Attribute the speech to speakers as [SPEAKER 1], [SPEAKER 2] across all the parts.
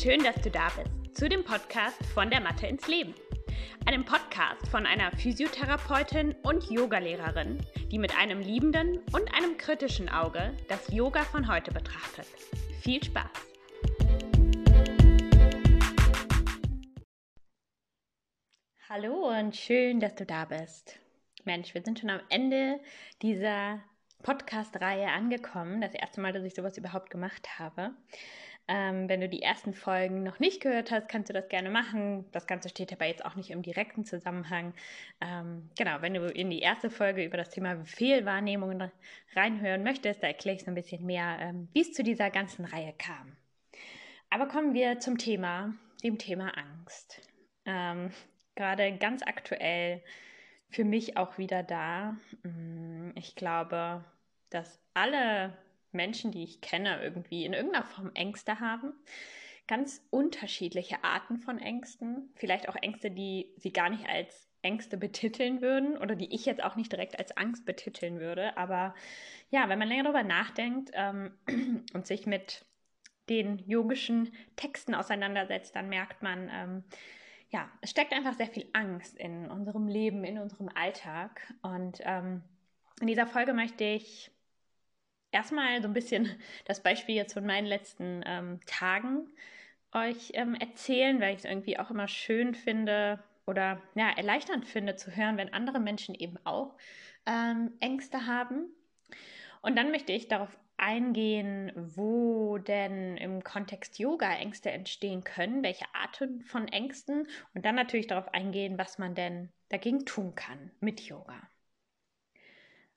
[SPEAKER 1] schön, dass du da bist zu dem Podcast von der Mathe ins Leben. Einem Podcast von einer Physiotherapeutin und Yogalehrerin, die mit einem liebenden und einem kritischen Auge das Yoga von heute betrachtet. Viel Spaß! Hallo und schön, dass du da bist. Mensch, wir sind schon am Ende dieser Podcast-Reihe angekommen. Das erste Mal, dass ich sowas überhaupt gemacht habe. Ähm, wenn du die ersten Folgen noch nicht gehört hast, kannst du das gerne machen. Das Ganze steht aber jetzt auch nicht im direkten Zusammenhang. Ähm, genau, wenn du in die erste Folge über das Thema Fehlwahrnehmungen reinhören möchtest, da erkläre ich so ein bisschen mehr, ähm, wie es zu dieser ganzen Reihe kam. Aber kommen wir zum Thema, dem Thema Angst. Ähm, gerade ganz aktuell für mich auch wieder da. Mm, ich glaube, dass alle Menschen, die ich kenne, irgendwie in irgendeiner Form Ängste haben. Ganz unterschiedliche Arten von Ängsten. Vielleicht auch Ängste, die sie gar nicht als Ängste betiteln würden oder die ich jetzt auch nicht direkt als Angst betiteln würde. Aber ja, wenn man länger darüber nachdenkt ähm, und sich mit den yogischen Texten auseinandersetzt, dann merkt man, ähm, ja, es steckt einfach sehr viel Angst in unserem Leben, in unserem Alltag. Und ähm, in dieser Folge möchte ich erstmal so ein bisschen das Beispiel jetzt von meinen letzten ähm, Tagen euch ähm, erzählen, weil ich es irgendwie auch immer schön finde oder ja, erleichternd finde zu hören, wenn andere Menschen eben auch ähm, Ängste haben. Und dann möchte ich darauf eingehen, wo denn im Kontext Yoga Ängste entstehen können, welche Arten von Ängsten und dann natürlich darauf eingehen, was man denn dagegen tun kann mit Yoga.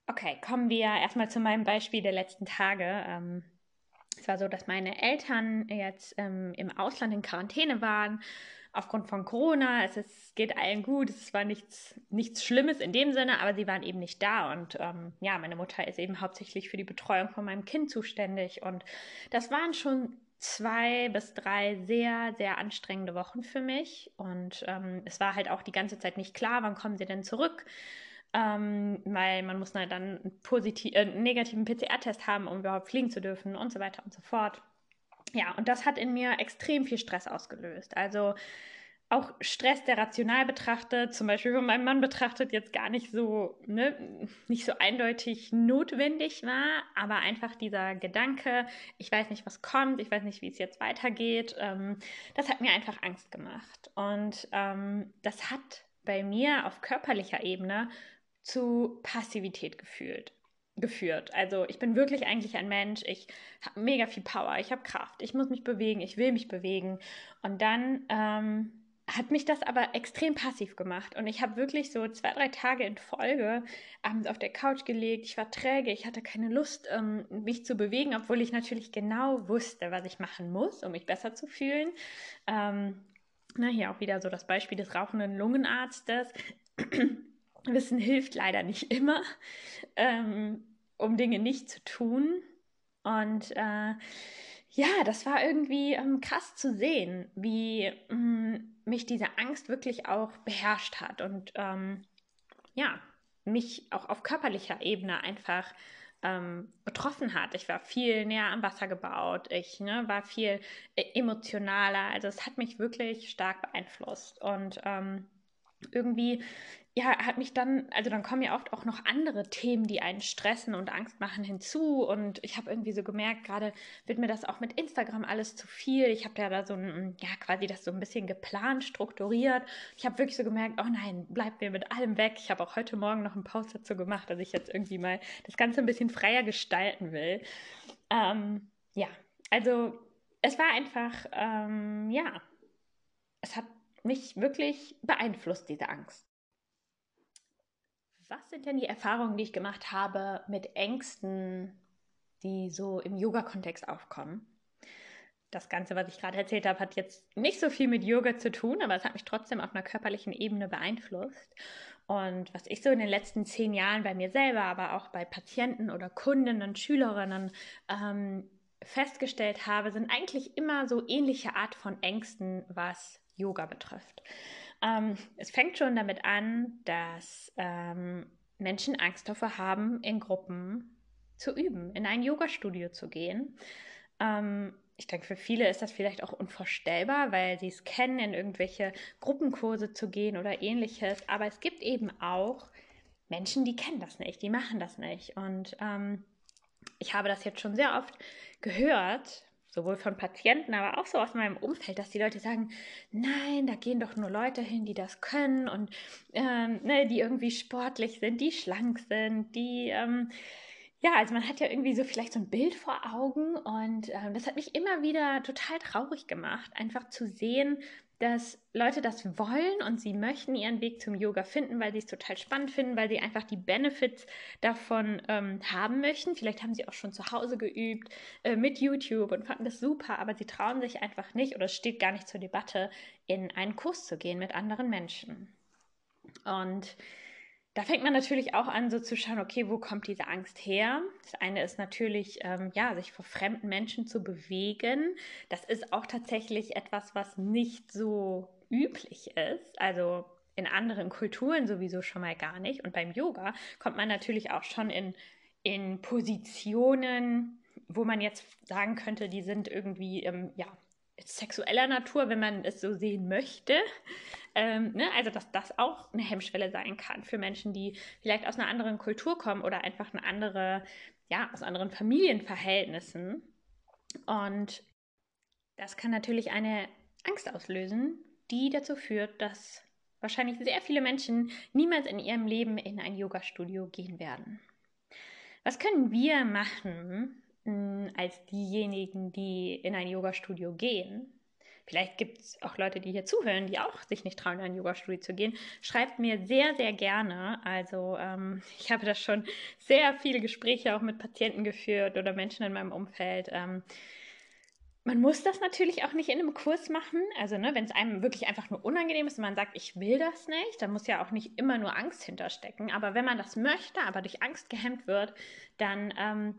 [SPEAKER 1] Okay, kommen wir erstmal zu meinem Beispiel der letzten Tage. Ähm, es war so, dass meine Eltern jetzt ähm, im Ausland in Quarantäne waren aufgrund von Corona. Es ist, geht allen gut. Es war nichts, nichts Schlimmes in dem Sinne, aber sie waren eben nicht da. Und ähm, ja, meine Mutter ist eben hauptsächlich für die Betreuung von meinem Kind zuständig. Und das waren schon zwei bis drei sehr, sehr anstrengende Wochen für mich. Und ähm, es war halt auch die ganze Zeit nicht klar, wann kommen sie denn zurück ähm, weil man muss dann einen, positiv, äh, einen negativen PCR-Test haben, um überhaupt fliegen zu dürfen und so weiter und so fort. Ja, und das hat in mir extrem viel Stress ausgelöst. Also auch Stress, der rational betrachtet, zum Beispiel von meinem Mann betrachtet, jetzt gar nicht so, ne, nicht so eindeutig notwendig war, aber einfach dieser Gedanke, ich weiß nicht, was kommt, ich weiß nicht, wie es jetzt weitergeht, ähm, das hat mir einfach Angst gemacht. Und ähm, das hat bei mir auf körperlicher Ebene zu Passivität gefühlt, geführt. Also ich bin wirklich eigentlich ein Mensch, ich habe mega viel Power, ich habe Kraft, ich muss mich bewegen, ich will mich bewegen. Und dann ähm, hat mich das aber extrem passiv gemacht. Und ich habe wirklich so zwei, drei Tage in Folge abends auf der Couch gelegt. Ich war träge, ich hatte keine Lust, ähm, mich zu bewegen, obwohl ich natürlich genau wusste, was ich machen muss, um mich besser zu fühlen. Ähm, na, hier auch wieder so das Beispiel des rauchenden Lungenarztes. Wissen hilft leider nicht immer, ähm, um Dinge nicht zu tun. Und äh, ja, das war irgendwie ähm, krass zu sehen, wie ähm, mich diese Angst wirklich auch beherrscht hat und ähm, ja, mich auch auf körperlicher Ebene einfach ähm, betroffen hat. Ich war viel näher am Wasser gebaut, ich ne, war viel äh, emotionaler. Also es hat mich wirklich stark beeinflusst. Und ähm, irgendwie ja, hat mich dann, also dann kommen ja oft auch noch andere Themen, die einen stressen und Angst machen hinzu. Und ich habe irgendwie so gemerkt, gerade wird mir das auch mit Instagram alles zu viel. Ich habe ja da so ein, ja, quasi das so ein bisschen geplant, strukturiert. Ich habe wirklich so gemerkt, oh nein, bleib mir mit allem weg. Ich habe auch heute Morgen noch einen Post dazu gemacht, dass ich jetzt irgendwie mal das Ganze ein bisschen freier gestalten will. Ähm, ja, also es war einfach, ähm, ja, es hat mich wirklich beeinflusst, diese Angst. Was sind denn die Erfahrungen, die ich gemacht habe mit Ängsten, die so im Yoga-Kontext aufkommen? Das Ganze, was ich gerade erzählt habe, hat jetzt nicht so viel mit Yoga zu tun, aber es hat mich trotzdem auf einer körperlichen Ebene beeinflusst. Und was ich so in den letzten zehn Jahren bei mir selber, aber auch bei Patienten oder Kundinnen und Schülerinnen ähm, festgestellt habe, sind eigentlich immer so ähnliche Art von Ängsten, was Yoga betrifft. Ähm, es fängt schon damit an, dass ähm, Menschen Angst davor haben, in Gruppen zu üben, in ein Yoga-Studio zu gehen. Ähm, ich denke, für viele ist das vielleicht auch unvorstellbar, weil sie es kennen, in irgendwelche Gruppenkurse zu gehen oder ähnliches. Aber es gibt eben auch Menschen, die kennen das nicht, die machen das nicht. Und ähm, ich habe das jetzt schon sehr oft gehört, sowohl von Patienten, aber auch so aus meinem Umfeld, dass die Leute sagen, nein, da gehen doch nur Leute hin, die das können und ähm, ne, die irgendwie sportlich sind, die schlank sind, die ähm, ja, also man hat ja irgendwie so vielleicht so ein Bild vor Augen und äh, das hat mich immer wieder total traurig gemacht, einfach zu sehen, dass Leute das wollen und sie möchten ihren Weg zum Yoga finden, weil sie es total spannend finden, weil sie einfach die Benefits davon ähm, haben möchten. Vielleicht haben sie auch schon zu Hause geübt äh, mit YouTube und fanden das super, aber sie trauen sich einfach nicht oder es steht gar nicht zur Debatte, in einen Kurs zu gehen mit anderen Menschen. Und da fängt man natürlich auch an, so zu schauen, okay, wo kommt diese Angst her? Das eine ist natürlich, ähm, ja, sich vor fremden Menschen zu bewegen. Das ist auch tatsächlich etwas, was nicht so üblich ist. Also in anderen Kulturen sowieso schon mal gar nicht. Und beim Yoga kommt man natürlich auch schon in, in Positionen, wo man jetzt sagen könnte, die sind irgendwie, ähm, ja, sexueller Natur, wenn man es so sehen möchte. Ähm, ne? Also, dass das auch eine Hemmschwelle sein kann für Menschen, die vielleicht aus einer anderen Kultur kommen oder einfach eine andere, ja, aus anderen Familienverhältnissen. Und das kann natürlich eine Angst auslösen, die dazu führt, dass wahrscheinlich sehr viele Menschen niemals in ihrem Leben in ein Yoga-Studio gehen werden. Was können wir machen hm, als diejenigen, die in ein Yoga-Studio gehen, Vielleicht gibt es auch Leute, die hier zuhören, die auch sich nicht trauen, in ein Yoga-Studio zu gehen. Schreibt mir sehr, sehr gerne. Also ähm, ich habe da schon sehr viele Gespräche auch mit Patienten geführt oder Menschen in meinem Umfeld. Ähm, man muss das natürlich auch nicht in einem Kurs machen. Also, ne, wenn es einem wirklich einfach nur unangenehm ist und man sagt, ich will das nicht, dann muss ja auch nicht immer nur Angst hinterstecken. Aber wenn man das möchte, aber durch Angst gehemmt wird, dann ähm,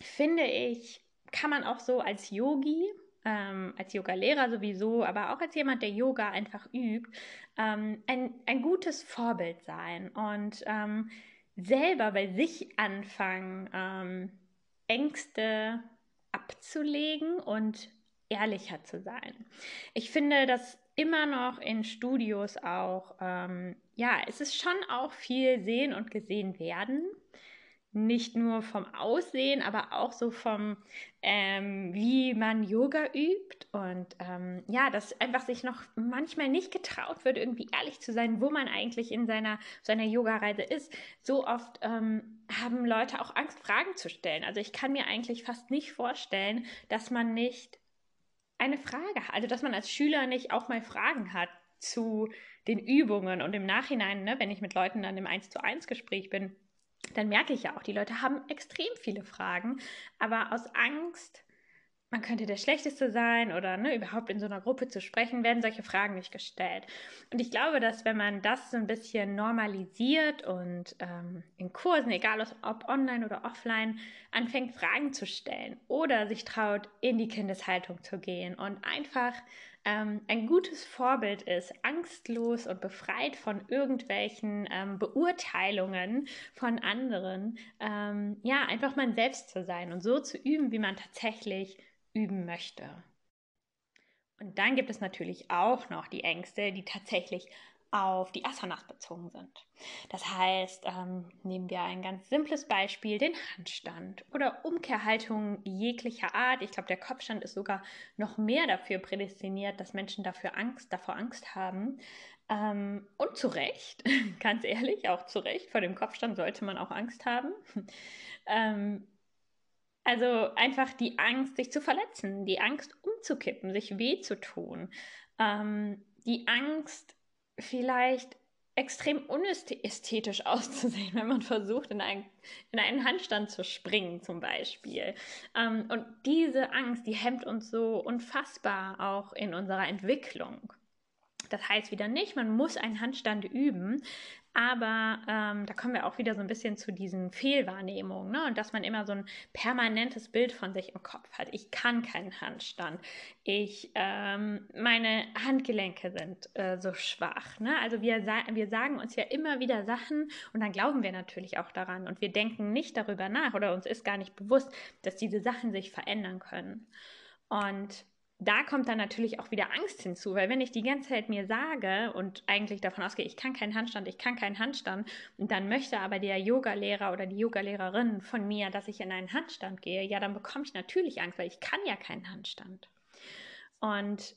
[SPEAKER 1] finde ich, kann man auch so als Yogi ähm, als Yoga-Lehrer sowieso, aber auch als jemand, der Yoga einfach übt, ähm, ein, ein gutes Vorbild sein und ähm, selber bei sich anfangen, ähm, Ängste abzulegen und ehrlicher zu sein. Ich finde, dass immer noch in Studios auch, ähm, ja, es ist schon auch viel sehen und gesehen werden nicht nur vom Aussehen, aber auch so vom, ähm, wie man Yoga übt und ähm, ja, dass einfach sich noch manchmal nicht getraut wird, irgendwie ehrlich zu sein, wo man eigentlich in seiner, seiner Yoga-Reise ist. So oft ähm, haben Leute auch Angst, Fragen zu stellen. Also ich kann mir eigentlich fast nicht vorstellen, dass man nicht eine Frage hat, also dass man als Schüler nicht auch mal Fragen hat zu den Übungen und im Nachhinein, ne, wenn ich mit Leuten dann im 1 zu 1 Gespräch bin, dann merke ich ja auch, die Leute haben extrem viele Fragen, aber aus Angst, man könnte der Schlechteste sein oder ne, überhaupt in so einer Gruppe zu sprechen, werden solche Fragen nicht gestellt. Und ich glaube, dass wenn man das so ein bisschen normalisiert und ähm, in Kursen, egal ob online oder offline, anfängt Fragen zu stellen oder sich traut, in die Kindeshaltung zu gehen und einfach ähm, ein gutes Vorbild ist, angstlos und befreit von irgendwelchen ähm, Beurteilungen von anderen, ähm, ja, einfach man selbst zu sein und so zu üben, wie man tatsächlich üben möchte. Und dann gibt es natürlich auch noch die Ängste, die tatsächlich auf die Asanas bezogen sind. Das heißt, ähm, nehmen wir ein ganz simples Beispiel, den Handstand oder Umkehrhaltung jeglicher Art. Ich glaube, der Kopfstand ist sogar noch mehr dafür prädestiniert, dass Menschen dafür Angst, davor Angst haben. Ähm, und zu Recht, ganz ehrlich, auch zu Recht, vor dem Kopfstand sollte man auch Angst haben. ähm, also einfach die Angst, sich zu verletzen, die Angst umzukippen, sich weh zu tun, ähm, die Angst, vielleicht extrem unästhetisch auszusehen, wenn man versucht, in, ein, in einen Handstand zu springen zum Beispiel. Ähm, und diese Angst, die hemmt uns so unfassbar auch in unserer Entwicklung. Das heißt wieder nicht, man muss einen Handstand üben, aber ähm, da kommen wir auch wieder so ein bisschen zu diesen Fehlwahrnehmungen ne? und dass man immer so ein permanentes Bild von sich im Kopf hat. Ich kann keinen Handstand. Ich, ähm, meine Handgelenke sind äh, so schwach. Ne? Also wir, wir sagen uns ja immer wieder Sachen und dann glauben wir natürlich auch daran und wir denken nicht darüber nach oder uns ist gar nicht bewusst, dass diese Sachen sich verändern können. Und da kommt dann natürlich auch wieder Angst hinzu, weil wenn ich die ganze Zeit mir sage und eigentlich davon ausgehe, ich kann keinen Handstand, ich kann keinen Handstand, und dann möchte aber der Yogalehrer oder die Yogalehrerin von mir, dass ich in einen Handstand gehe, ja, dann bekomme ich natürlich Angst, weil ich kann ja keinen Handstand. Und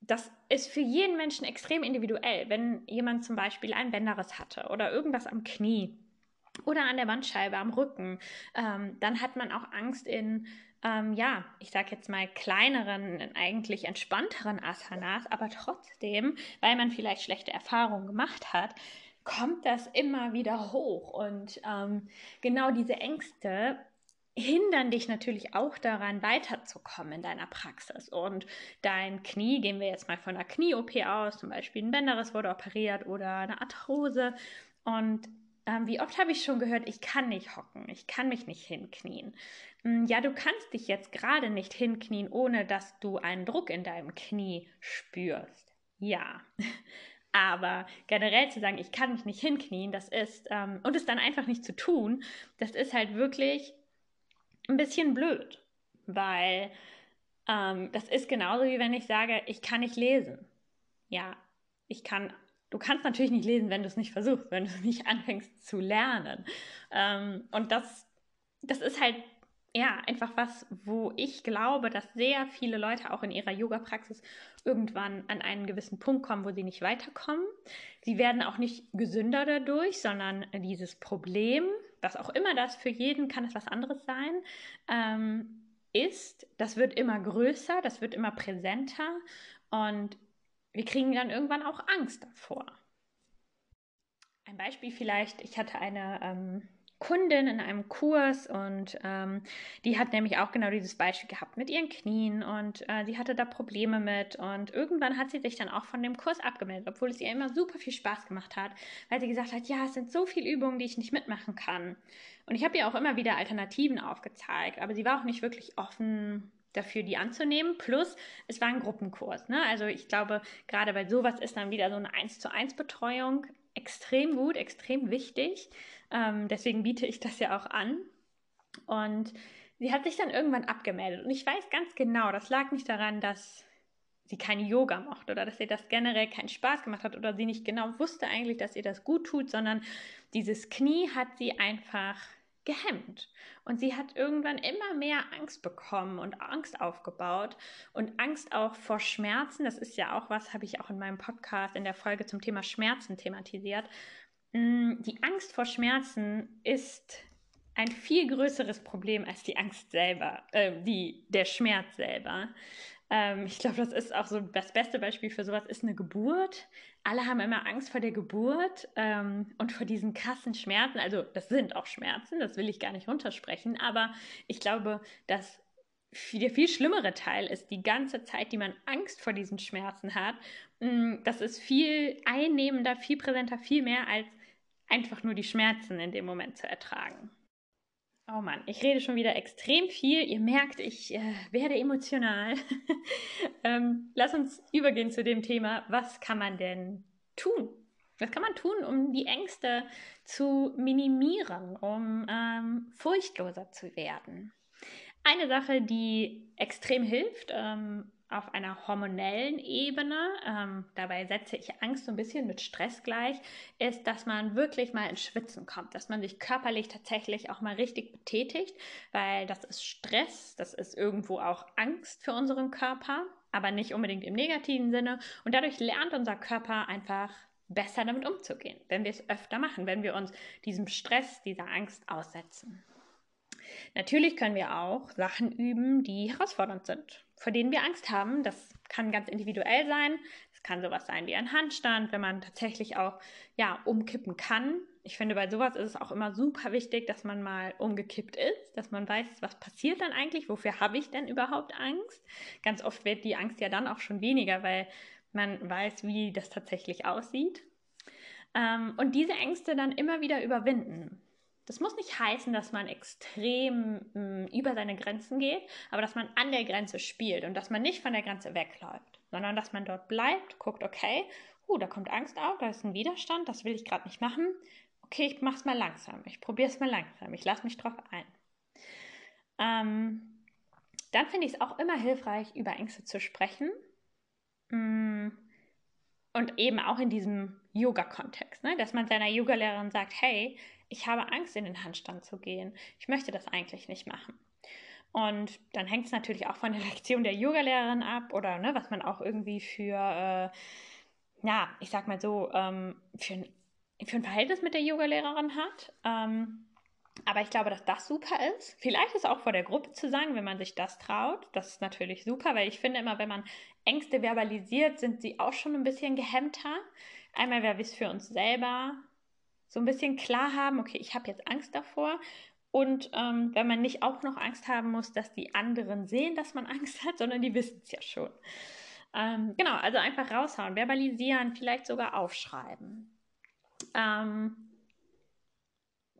[SPEAKER 1] das ist für jeden Menschen extrem individuell. Wenn jemand zum Beispiel ein Bänderriss hatte oder irgendwas am Knie oder an der Bandscheibe, am Rücken, ähm, dann hat man auch Angst in ähm, ja, ich sage jetzt mal kleineren, eigentlich entspannteren Asanas, aber trotzdem, weil man vielleicht schlechte Erfahrungen gemacht hat, kommt das immer wieder hoch. Und ähm, genau diese Ängste hindern dich natürlich auch daran, weiterzukommen in deiner Praxis. Und dein Knie, gehen wir jetzt mal von einer Knie-OP aus, zum Beispiel ein Bänderriss wurde operiert oder eine Arthrose. Und ähm, wie oft habe ich schon gehört, ich kann nicht hocken, ich kann mich nicht hinknien. Hm, ja, du kannst dich jetzt gerade nicht hinknien, ohne dass du einen Druck in deinem Knie spürst. Ja. Aber generell zu sagen, ich kann mich nicht hinknien, das ist, ähm, und es dann einfach nicht zu tun, das ist halt wirklich ein bisschen blöd. Weil ähm, das ist genauso wie wenn ich sage, ich kann nicht lesen. Ja, ich kann du kannst natürlich nicht lesen, wenn du es nicht versuchst, wenn du nicht anfängst zu lernen. Ähm, und das, das ist halt ja einfach was, wo ich glaube, dass sehr viele Leute auch in ihrer Yoga-Praxis irgendwann an einen gewissen Punkt kommen, wo sie nicht weiterkommen. Sie werden auch nicht gesünder dadurch, sondern dieses Problem, was auch immer das für jeden kann es was anderes sein, ähm, ist, das wird immer größer, das wird immer präsenter und wir kriegen dann irgendwann auch Angst davor. Ein Beispiel vielleicht, ich hatte eine ähm, Kundin in einem Kurs und ähm, die hat nämlich auch genau dieses Beispiel gehabt mit ihren Knien und äh, sie hatte da Probleme mit und irgendwann hat sie sich dann auch von dem Kurs abgemeldet, obwohl es ihr immer super viel Spaß gemacht hat, weil sie gesagt hat, ja, es sind so viele Übungen, die ich nicht mitmachen kann. Und ich habe ihr auch immer wieder Alternativen aufgezeigt, aber sie war auch nicht wirklich offen dafür, die anzunehmen. Plus, es war ein Gruppenkurs. Ne? Also ich glaube, gerade bei sowas ist dann wieder so eine 1 zu 1 Betreuung extrem gut, extrem wichtig. Ähm, deswegen biete ich das ja auch an. Und sie hat sich dann irgendwann abgemeldet. Und ich weiß ganz genau, das lag nicht daran, dass sie keine Yoga mochte oder dass ihr das generell keinen Spaß gemacht hat oder sie nicht genau wusste eigentlich, dass ihr das gut tut, sondern dieses Knie hat sie einfach gehemmt. Und sie hat irgendwann immer mehr Angst bekommen und Angst aufgebaut und Angst auch vor Schmerzen. Das ist ja auch was, habe ich auch in meinem Podcast in der Folge zum Thema Schmerzen thematisiert. Mm, die Angst vor Schmerzen ist ein viel größeres Problem als die Angst selber, äh, die, der Schmerz selber. Ähm, ich glaube, das ist auch so das beste Beispiel für sowas ist eine Geburt. Alle haben immer Angst vor der Geburt ähm, und vor diesen krassen Schmerzen. Also das sind auch Schmerzen, das will ich gar nicht runtersprechen, aber ich glaube, dass der viel schlimmere Teil ist die ganze Zeit, die man Angst vor diesen Schmerzen hat. Mm, das ist viel einnehmender, viel präsenter, viel mehr als einfach nur die Schmerzen in dem Moment zu ertragen. Oh Mann, ich rede schon wieder extrem viel. Ihr merkt, ich äh, werde emotional. ähm, lass uns übergehen zu dem Thema, was kann man denn tun? Was kann man tun, um die Ängste zu minimieren, um ähm, furchtloser zu werden? Eine Sache, die extrem hilft, ähm, auf einer hormonellen Ebene, ähm, dabei setze ich Angst so ein bisschen mit Stress gleich, ist, dass man wirklich mal ins Schwitzen kommt, dass man sich körperlich tatsächlich auch mal richtig betätigt, weil das ist Stress, das ist irgendwo auch Angst für unseren Körper, aber nicht unbedingt im negativen Sinne. Und dadurch lernt unser Körper einfach besser damit umzugehen, wenn wir es öfter machen, wenn wir uns diesem Stress, dieser Angst aussetzen. Natürlich können wir auch Sachen üben, die herausfordernd sind, vor denen wir Angst haben. Das kann ganz individuell sein. Es kann sowas sein wie ein Handstand, wenn man tatsächlich auch ja, umkippen kann. Ich finde, bei sowas ist es auch immer super wichtig, dass man mal umgekippt ist, dass man weiß, was passiert dann eigentlich, wofür habe ich denn überhaupt Angst. Ganz oft wird die Angst ja dann auch schon weniger, weil man weiß, wie das tatsächlich aussieht. Ähm, und diese Ängste dann immer wieder überwinden. Das muss nicht heißen, dass man extrem mh, mm, über seine Grenzen geht, aber dass man an der Grenze spielt und dass man nicht von der Grenze wegläuft, sondern dass man dort bleibt, guckt, okay, uh, da kommt Angst auf, da ist ein Widerstand, das will ich gerade nicht machen. Okay, ich mache es mal langsam, ich probiere es mal langsam, ich lasse mich drauf ein. Ähm, dann finde ich es auch immer hilfreich, über Ängste zu sprechen. Mm. Und eben auch in diesem Yoga-Kontext, ne? dass man seiner Yogalehrerin sagt, hey, ich habe Angst, in den Handstand zu gehen. Ich möchte das eigentlich nicht machen. Und dann hängt es natürlich auch von der Lektion der Yogalehrerin ab oder ne, was man auch irgendwie für, äh, ja, ich sag mal so, ähm, für, ein, für ein Verhältnis mit der Yogalehrerin hat. Ähm, aber ich glaube, dass das super ist. Vielleicht ist auch vor der Gruppe zu sagen, wenn man sich das traut. Das ist natürlich super, weil ich finde immer, wenn man Ängste verbalisiert, sind sie auch schon ein bisschen gehemmter. Einmal, weil wir es für uns selber so ein bisschen klar haben, okay, ich habe jetzt Angst davor. Und ähm, wenn man nicht auch noch Angst haben muss, dass die anderen sehen, dass man Angst hat, sondern die wissen es ja schon. Ähm, genau, also einfach raushauen, verbalisieren, vielleicht sogar aufschreiben. Ähm,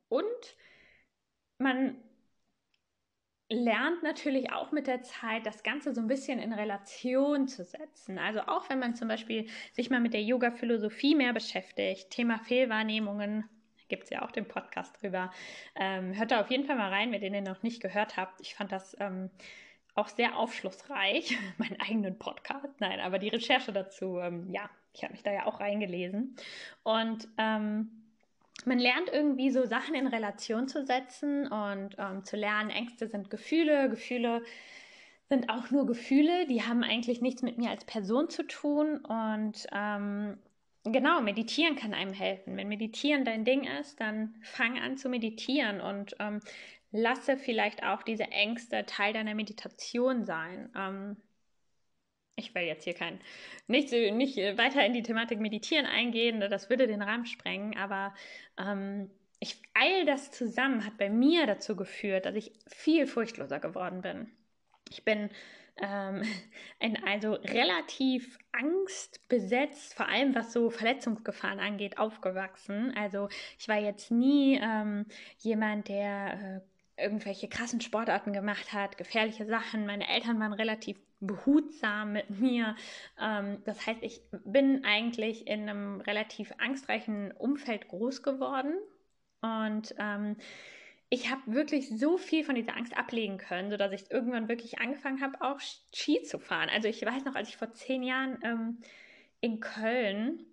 [SPEAKER 1] und man lernt natürlich auch mit der Zeit, das Ganze so ein bisschen in Relation zu setzen. Also auch wenn man zum Beispiel sich mal mit der Yoga-Philosophie mehr beschäftigt, Thema Fehlwahrnehmungen, gibt es ja auch den Podcast drüber. Ähm, hört da auf jeden Fall mal rein, wenn ihr den noch nicht gehört habt. Ich fand das ähm, auch sehr aufschlussreich, meinen eigenen Podcast. Nein, aber die Recherche dazu, ähm, ja, ich habe mich da ja auch reingelesen. Und ähm, man lernt irgendwie so Sachen in Relation zu setzen und ähm, zu lernen, Ängste sind Gefühle, Gefühle sind auch nur Gefühle, die haben eigentlich nichts mit mir als Person zu tun und ähm, genau, meditieren kann einem helfen. Wenn meditieren dein Ding ist, dann fang an zu meditieren und ähm, lasse vielleicht auch diese Ängste Teil deiner Meditation sein. Ähm, ich will jetzt hier kein, nicht, nicht weiter in die Thematik Meditieren eingehen, das würde den Rahmen sprengen, aber ähm, ich, all das zusammen hat bei mir dazu geführt, dass ich viel furchtloser geworden bin. Ich bin ähm, ein, also relativ angstbesetzt, vor allem was so Verletzungsgefahren angeht, aufgewachsen. Also ich war jetzt nie ähm, jemand, der äh, irgendwelche krassen Sportarten gemacht hat, gefährliche Sachen. Meine Eltern waren relativ behutsam mit mir. Ähm, das heißt, ich bin eigentlich in einem relativ angstreichen Umfeld groß geworden und ähm, ich habe wirklich so viel von dieser Angst ablegen können, sodass ich irgendwann wirklich angefangen habe, auch Ski zu fahren. Also ich weiß noch, als ich vor zehn Jahren ähm, in Köln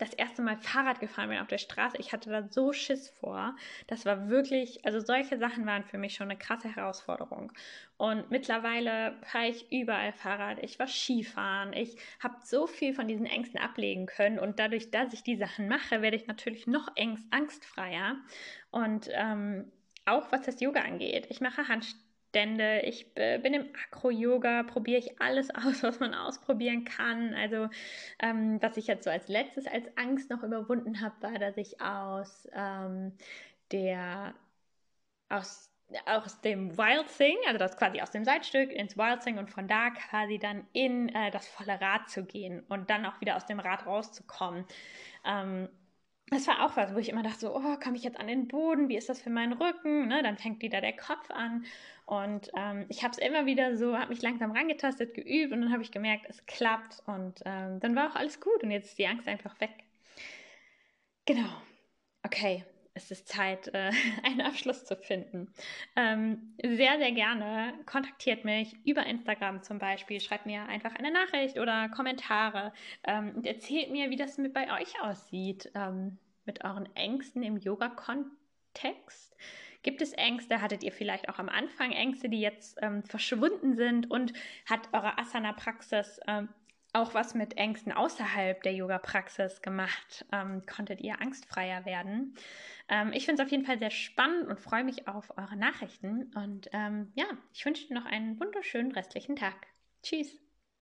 [SPEAKER 1] das erste Mal Fahrrad gefahren bin auf der Straße, ich hatte da so Schiss vor. Das war wirklich, also solche Sachen waren für mich schon eine krasse Herausforderung. Und mittlerweile fahre ich überall Fahrrad. Ich war Skifahren. Ich habe so viel von diesen Ängsten ablegen können. Und dadurch, dass ich die Sachen mache, werde ich natürlich noch angst, angstfreier. Und ähm, auch was das Yoga angeht. Ich mache Handstände, ich bin im Akro-Yoga, probiere ich alles aus, was man ausprobieren kann. Also ähm, was ich jetzt so als letztes als Angst noch überwunden habe, war, dass ich aus ähm, der aus aus dem Wild Thing, also das quasi aus dem Seitstück ins Wild Thing und von da quasi dann in äh, das volle Rad zu gehen und dann auch wieder aus dem Rad rauszukommen. Ähm, das war auch was, wo ich immer dachte, so, oh, komme ich jetzt an den Boden? Wie ist das für meinen Rücken? Ne? Dann fängt wieder der Kopf an. Und ähm, ich habe es immer wieder so, habe mich langsam rangetastet, geübt und dann habe ich gemerkt, es klappt. Und ähm, dann war auch alles gut und jetzt ist die Angst einfach weg. Genau. Okay, es ist Zeit, äh, einen Abschluss zu finden. Ähm, sehr, sehr gerne kontaktiert mich über Instagram zum Beispiel. Schreibt mir einfach eine Nachricht oder Kommentare ähm, und erzählt mir, wie das mit bei euch aussieht, ähm, mit euren Ängsten im Yoga-Kontext. Gibt es Ängste? Hattet ihr vielleicht auch am Anfang Ängste, die jetzt verschwunden sind? Und hat eure Asana-Praxis auch was mit Ängsten außerhalb der Yoga-Praxis gemacht? Ähm, konntet ihr angstfreier werden? Ähm, ich finde es auf jeden Fall sehr spannend und freue mich auf eure Nachrichten. Und ähm, ja, ich wünsche dir noch einen wunderschönen restlichen Tag. Tschüss.